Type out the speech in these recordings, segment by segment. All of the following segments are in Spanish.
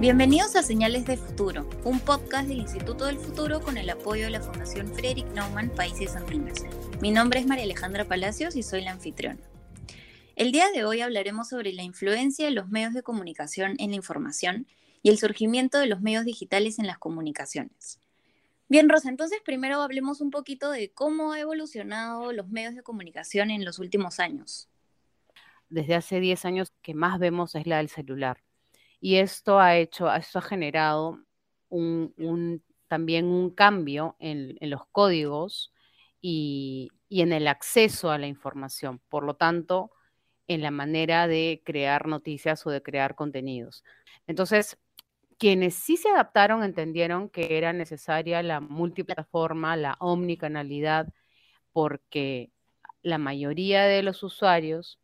Bienvenidos a Señales de Futuro, un podcast del Instituto del Futuro con el apoyo de la Fundación Frederick Naumann Países Andinos. Mi nombre es María Alejandra Palacios y soy la anfitriona. El día de hoy hablaremos sobre la influencia de los medios de comunicación en la información y el surgimiento de los medios digitales en las comunicaciones. Bien, Rosa, entonces primero hablemos un poquito de cómo ha evolucionado los medios de comunicación en los últimos años. Desde hace 10 años que más vemos es la del celular y esto ha hecho, esto ha generado un, también un cambio en, los códigos y, en el acceso a la información. Por lo tanto, en la manera de crear noticias o de crear contenidos. Entonces, quienes sí se adaptaron entendieron que era necesaria la multiplataforma, la omnicanalidad, porque la mayoría de los usuarios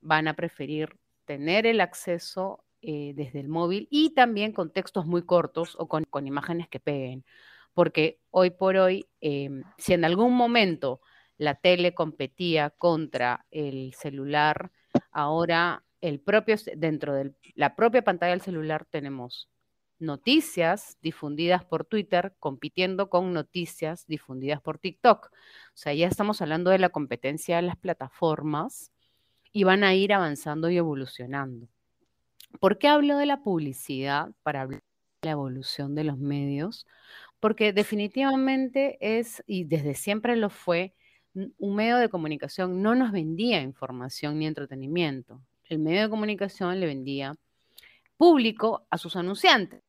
van a preferir tener el acceso eh, desde el móvil y también con textos muy cortos o con, imágenes que peguen. Porque hoy por hoy, em, si en algún momento la tele competía contra el celular, ahora el propio, dentro de la propia pantalla del celular tenemos noticias difundidas por Twitter compitiendo con noticias difundidas por TikTok. O sea, ya estamos hablando de la competencia de las plataformas y van a ir avanzando y evolucionando. ¿Por qué hablo de la publicidad para hablar de la evolución de los medios? Porque definitivamente es, y desde siempre lo fue, un medio de comunicación no nos vendía información ni entretenimiento. El medio de comunicación le vendía público a sus anunciantes.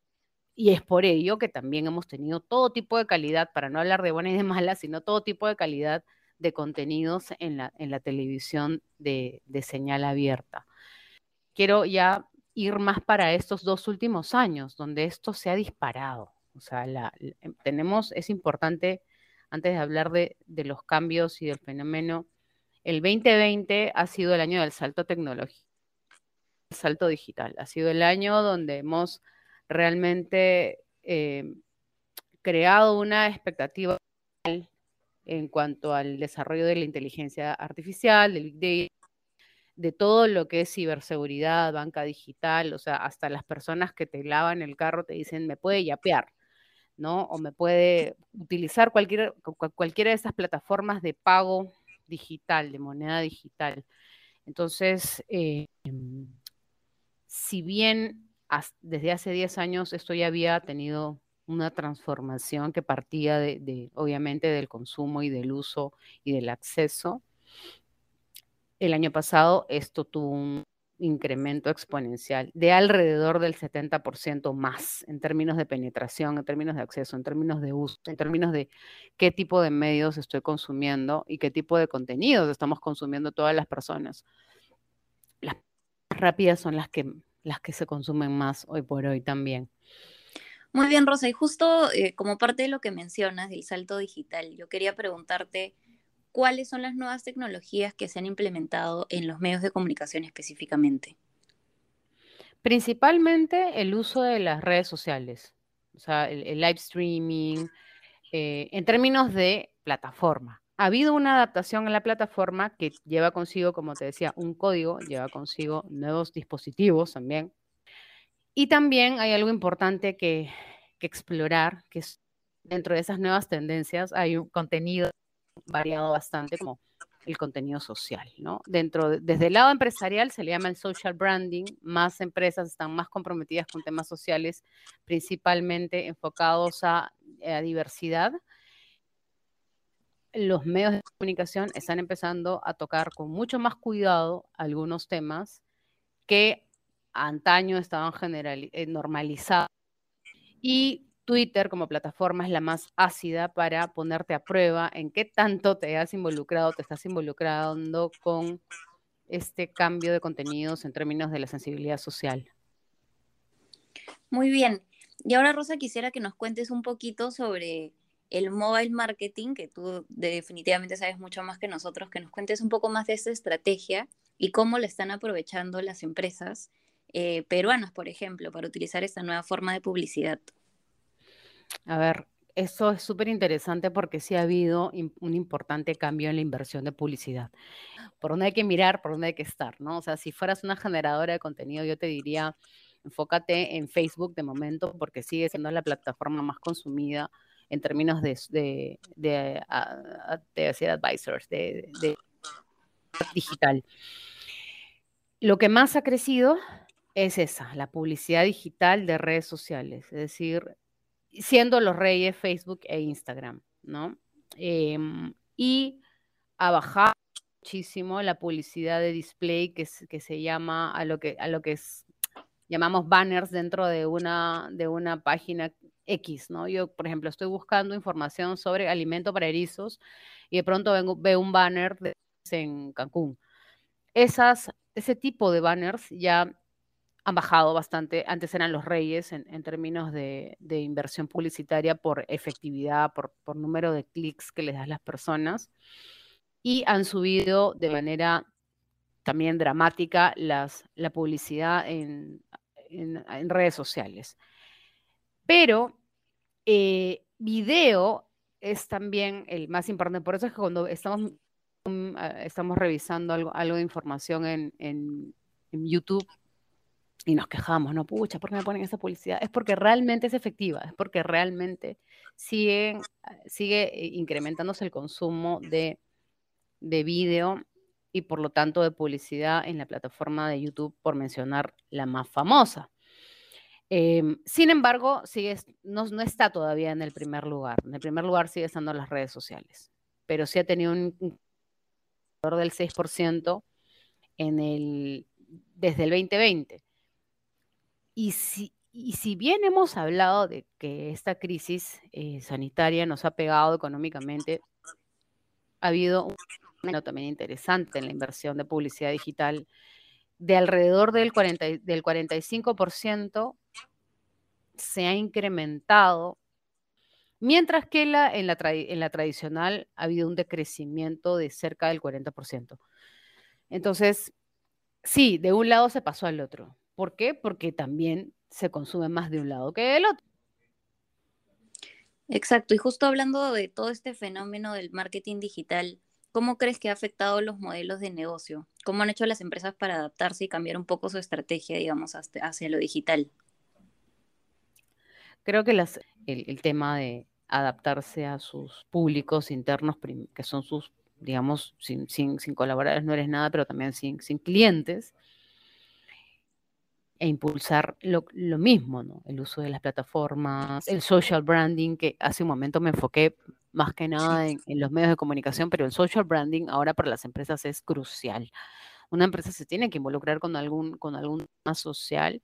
Y es por ello que también hemos tenido todo tipo de calidad, para no hablar de buenas y de malas, sino todo tipo de calidad de contenidos en la, en la televisión de, de señal abierta. Quiero ya ir más para estos dos últimos años, donde esto se ha disparado. O sea, em, tenemos, es importante, antes de hablar de, los cambios y del fenómeno, el 2020 ha sido el año del salto tecnológico, el salto digital. Ha sido el año donde hemos realmente eh, creado una expectativa en cuanto al desarrollo de la inteligencia artificial, del Big Data, de todo lo que es ciberseguridad, banca digital, o sea, hasta las personas que te lavan el carro te dicen, me puede yapear, ¿no? O me puede utilizar cualquier, cualquiera de estas plataformas de pago digital, de moneda digital. Entonces, eh, si bien desde hace 10 años esto ya había tenido una transformación que partía de, obviamente, del consumo y del uso y del acceso, el año pasado esto tuvo un incremento exponencial de alrededor del 70% más en términos de penetración, en términos de acceso, en términos de uso, en términos de qué tipo de medios estoy consumiendo y qué tipo de contenidos estamos consumiendo todas las personas. Las rápidas son las que, las que se consumen más hoy por hoy también. Muy bien, Rosa, y justo eh, como parte de lo que mencionas del salto digital, yo quería preguntarte cuáles son las nuevas tecnologías que se han implementado en los medios de comunicación específicamente. Principalmente el uso de las redes sociales, o sea, el, live streaming, eh, en términos de plataforma. Ha habido una adaptación en la plataforma que lleva consigo, como te decía, un código, lleva consigo nuevos dispositivos también. Y también hay algo importante que, que explorar, que es dentro de esas nuevas tendencias hay un contenido variado bastante como el contenido social, ¿no? Dentro, desde el lado empresarial se le llama el social branding, más empresas están más comprometidas con temas sociales, principalmente enfocados a, a diversidad. Los medios de comunicación están empezando a tocar con mucho más cuidado algunos temas que antaño estaban general, eh, normalizados y Twitter como plataforma es la más ácida para ponerte a prueba en qué tanto te has involucrado, te estás involucrando con este cambio de contenidos en términos de la sensibilidad social. Muy bien. Y ahora, Rosa, quisiera que nos cuentes un poquito sobre el mobile marketing, que tú definitivamente sabes mucho más que nosotros, que nos cuentes un poco más de esta estrategia y cómo la están aprovechando las empresas eh, peruanas, por ejemplo, para utilizar esta nueva forma de publicidad. A ver, eso es súper interesante porque sí ha habido un importante cambio en la inversión de publicidad. Por dónde hay que mirar, por dónde hay que estar, ¿no? O sea, si fueras una generadora de contenido, yo te diría, enfócate en Facebook de momento porque sigue siendo la plataforma más consumida en términos de, de, de, advisors, de, de digital. Lo que más ha crecido es esa, la publicidad digital de redes sociales, es decir, siendo los reyes Facebook e Instagram, ¿no? Em, y ha muchísimo la publicidad de display que, que se llama a lo que, a lo que es, llamamos banners dentro de una, de una página X, ¿no? Yo, por ejemplo, estoy buscando información sobre alimento para erizos y de pronto vengo, veo un banner en Cancún. Esas, ese tipo de banners ya han bajado bastante. Antes eran los reyes en, términos de, inversión publicitaria por efectividad, por, número de clics que les das las personas. Y han subido de manera también dramática las, la publicidad en, redes sociales. Pero eh, video es también el más importante. Por eso es que cuando estamos, mm, estamos revisando algo, algo de información en, en YouTube, y nos quejamos, no, pucha, ¿por qué me ponen esa publicidad? Es porque realmente es efectiva, es porque realmente siguen, sigue eh, incrementándose el consumo de, de vídeo y por lo tanto de publicidad en la plataforma de YouTube, por mencionar la más famosa. Em, sin embargo, sigue, no, no, está todavía en el primer lugar. En el primer lugar sigue estando las redes sociales, pero sí ha tenido un del 6% en el, desde el 2020. Y si, y si bien hemos hablado de que esta crisis eh, sanitaria nos ha pegado económicamente, ha habido un fenómeno también interesante en la inversión de publicidad digital de alrededor del, 40, del 45% se ha incrementado, mientras que la, en, la en la tradicional ha habido un decrecimiento de cerca del 40%. Entonces, sí, de un lado se pasó al otro. ¿Por qué? Porque también se consume más de un lado que del otro. Exacto, y justo hablando de todo este fenómeno del marketing digital, ¿cómo crees que ha afectado los modelos de negocio? ¿Cómo han hecho las empresas para adaptarse y cambiar un poco su estrategia, digamos, hacia lo digital? Creo que el, tema de adaptarse a sus públicos internos, que son sus, digamos, sin, sin, sin colaboradores no eres nada, pero también sin, sin clientes, e impulsar lo, mismo, ¿no? El uso de las plataformas, el social branding, que hace un momento me enfoqué más que nada en, los medios de comunicación, pero el social branding ahora para las empresas es crucial. Una empresa se tiene que involucrar con algún, con algún tema social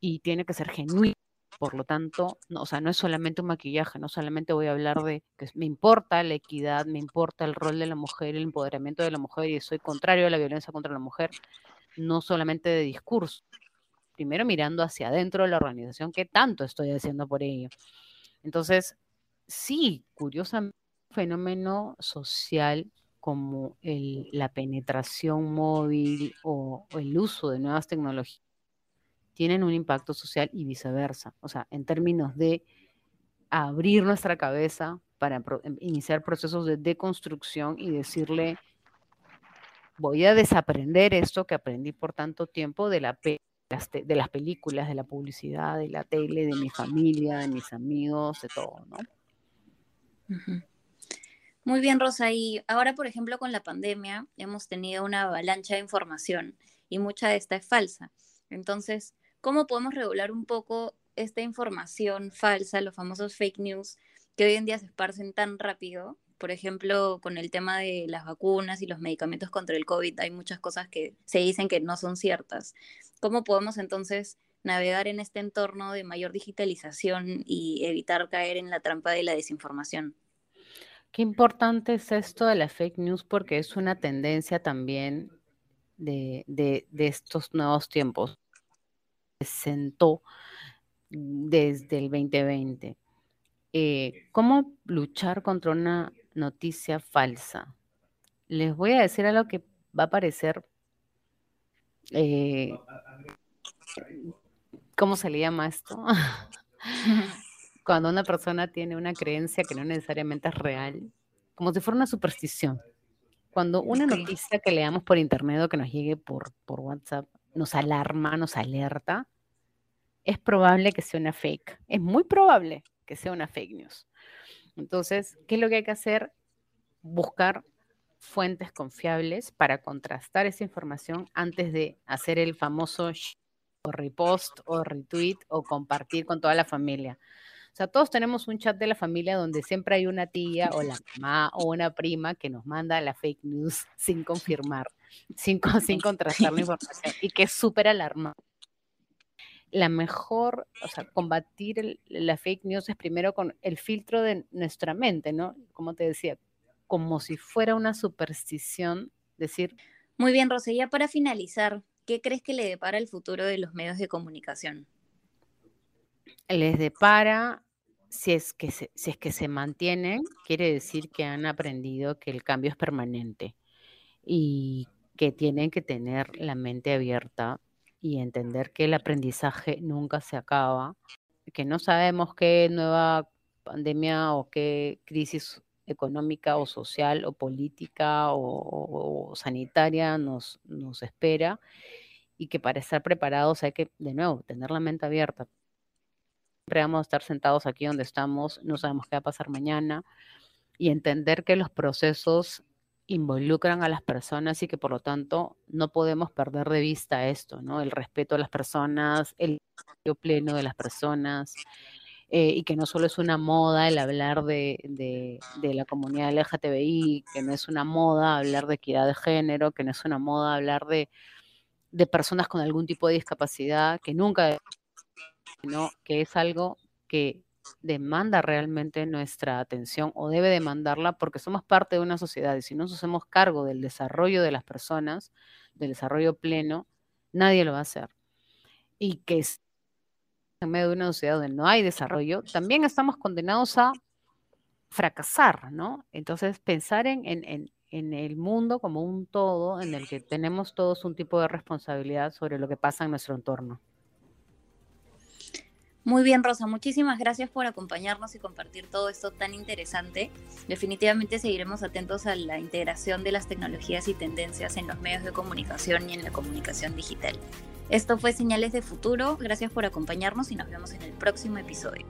y tiene que ser genuino. Por lo tanto, no, o sea, no es solamente un maquillaje, no solamente voy a hablar de que me importa la equidad, me importa el rol de la mujer, el empoderamiento de la mujer y soy contrario a la violencia contra la mujer, no solamente de discurso, primero mirando hacia adentro de la organización, qué tanto estoy haciendo por ello. Entonces, sí, curiosamente, un fenómeno social como la penetración móvil o, el uso de nuevas tecnologías tienen un impacto social y viceversa. O sea, en términos de abrir nuestra cabeza para em, iniciar procesos de deconstrucción y decirle, voy a desaprender esto que aprendí por tanto tiempo de la de las películas, de la publicidad, de la tele, de mi familia, de mis amigos, de todo, ¿no? Muy bien, Rosa. Y ahora, por ejemplo, con la pandemia, hemos tenido una avalancha de información y mucha de esta es falsa. Entonces, ¿cómo podemos regular un poco esta información falsa, los famosos fake news, que hoy en día se esparcen tan rápido por ejemplo, con el tema de las vacunas y los medicamentos contra el COVID, hay muchas cosas que se dicen que no son ciertas. ¿Cómo podemos entonces navegar en este entorno de mayor digitalización y evitar caer en la trampa de la desinformación? Qué importante es esto de la fake news porque es una tendencia también de, estos nuevos tiempos. Se sentó desde el 2020. Eh, ¿Cómo luchar contra una noticia falsa. Les voy a decir algo que va a parecer, eh, ¿cómo se le llama esto? Cuando una persona tiene una creencia que no necesariamente es real, como si fuera una superstición. Cuando una noticia que leamos por internet o que nos llegue por, por WhatsApp nos alarma, nos alerta, es probable que sea una fake. Es muy probable que sea una fake news. Entonces, ¿qué es lo que hay que hacer? Buscar fuentes confiables para contrastar esa información antes de hacer el famoso o repost o retweet o compartir con toda la familia. O sea, todos tenemos un chat de la familia donde siempre hay una tía o la mamá o una prima que nos manda la fake news sin confirmar, sin, sin contrastar la información y que es súper alarmante. La mejor, o sea, combatir la fake news es primero con el filtro de nuestra mente, ¿no? Como te decía, como si fuera una superstición, decir... Muy bien, Rosella, para finalizar, ¿qué crees que le depara el futuro de los medios de comunicación? Les depara, si es que se, si es que se mantienen, quiere decir que han aprendido que el cambio es permanente y que tienen que tener la mente abierta y entender que el aprendizaje nunca se acaba, que no sabemos qué nueva pandemia o qué crisis económica o social o política o, sanitaria nos, nos espera y que para estar preparados hay que, de nuevo, tener la mente abierta. Siempre vamos a estar sentados aquí donde estamos, no sabemos qué va a pasar mañana y entender que los procesos involucran a las personas y que por lo tanto no podemos perder de vista esto, ¿no? El respeto a las personas, el pleno de las personas, eh, y que no solo es una moda el hablar de, de, la comunidad LGTBI, que no es una moda hablar de equidad de género, que no es una moda hablar de, de personas con algún tipo de discapacidad, que nunca, sino que es algo que demanda realmente nuestra atención o debe demandarla porque somos parte de una sociedad y si no nos hacemos cargo del desarrollo de las personas, del desarrollo pleno, nadie lo va a hacer. Y que en medio de una sociedad donde no hay desarrollo, también estamos condenados a fracasar, ¿no? Entonces, pensar en, en, en, el mundo como un todo en el que tenemos todos un tipo de responsabilidad sobre lo que pasa en nuestro entorno. Muy bien, Rosa, muchísimas gracias por acompañarnos y compartir todo esto tan interesante. Definitivamente seguiremos atentos a la integración de las tecnologías y tendencias en los medios de comunicación y en la comunicación digital. Esto fue Señales de Futuro, gracias por acompañarnos y nos vemos en el próximo episodio.